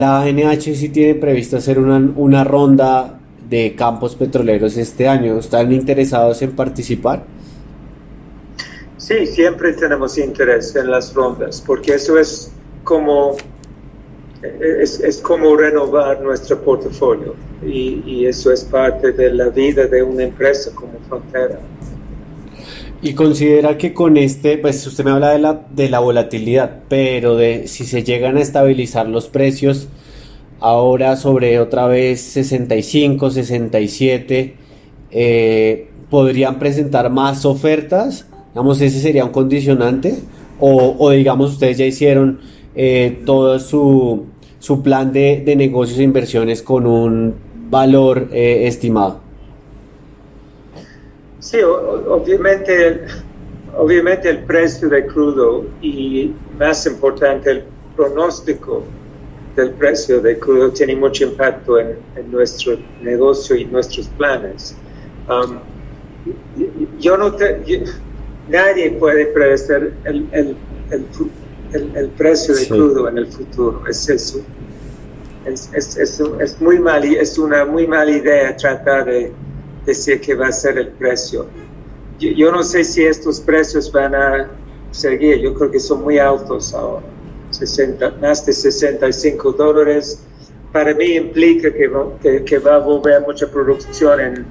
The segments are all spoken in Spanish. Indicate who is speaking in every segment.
Speaker 1: La NH sí tiene previsto hacer una, ronda de campos petroleros este año. ¿Están interesados en participar?
Speaker 2: Sí, siempre tenemos interés en las rondas, porque eso es como, es como renovar nuestro portafolio y, y, eso es parte de la vida de una empresa como Frontera.
Speaker 1: Y considera que con este, pues usted me habla de la, de la volatilidad, pero de si se llegan a estabilizar los precios, ahora sobre otra vez 65, 67, eh, ¿podrían presentar más ofertas? Digamos, ese sería un condicionante. O, o digamos, ustedes ya hicieron eh, todo su, su plan de, de, negocios e inversiones con un valor eh, estimado.
Speaker 2: Sí, obviamente, obviamente el precio de crudo y más importante el pronóstico del precio de crudo tiene mucho impacto en, en nuestro negocio y nuestros planes. Um, yo no te, yo, nadie puede predecir el, el, el, el precio de sí. crudo en el futuro. Es eso. Es, es, es, es, muy mal, es una muy mala idea tratar de decir que va a ser el precio. Yo, yo, no sé si estos precios van a seguir, yo creo que son muy altos ahora, 60, más de 65 dólares. Para mí implica que, que, que va a volver mucha producción en,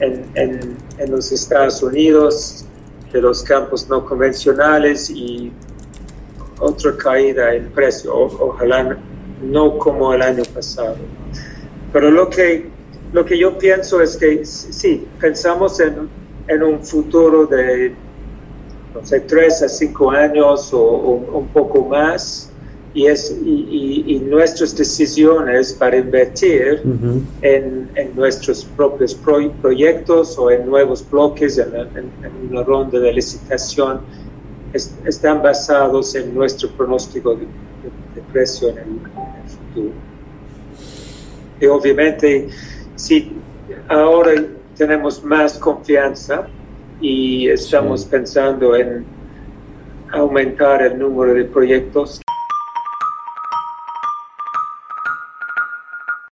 Speaker 2: en, en, en los Estados Unidos, de los campos no convencionales y otra caída en precio, o, ojalá no como el año pasado. Pero lo que, lo que yo pienso es que sí, pensamos en, en un futuro de, no sé, tres a cinco años o, o un poco más, y, es, y, y, y, nuestras decisiones para invertir uh -huh. en, en, nuestros propios pro proyectos o en nuevos bloques, en, en, una ronda de licitación, es, están basados en nuestro pronóstico de, de, de precio en el, en el, futuro. Y obviamente, si ahora tenemos más confianza y estamos sí. pensando en aumentar el número de proyectos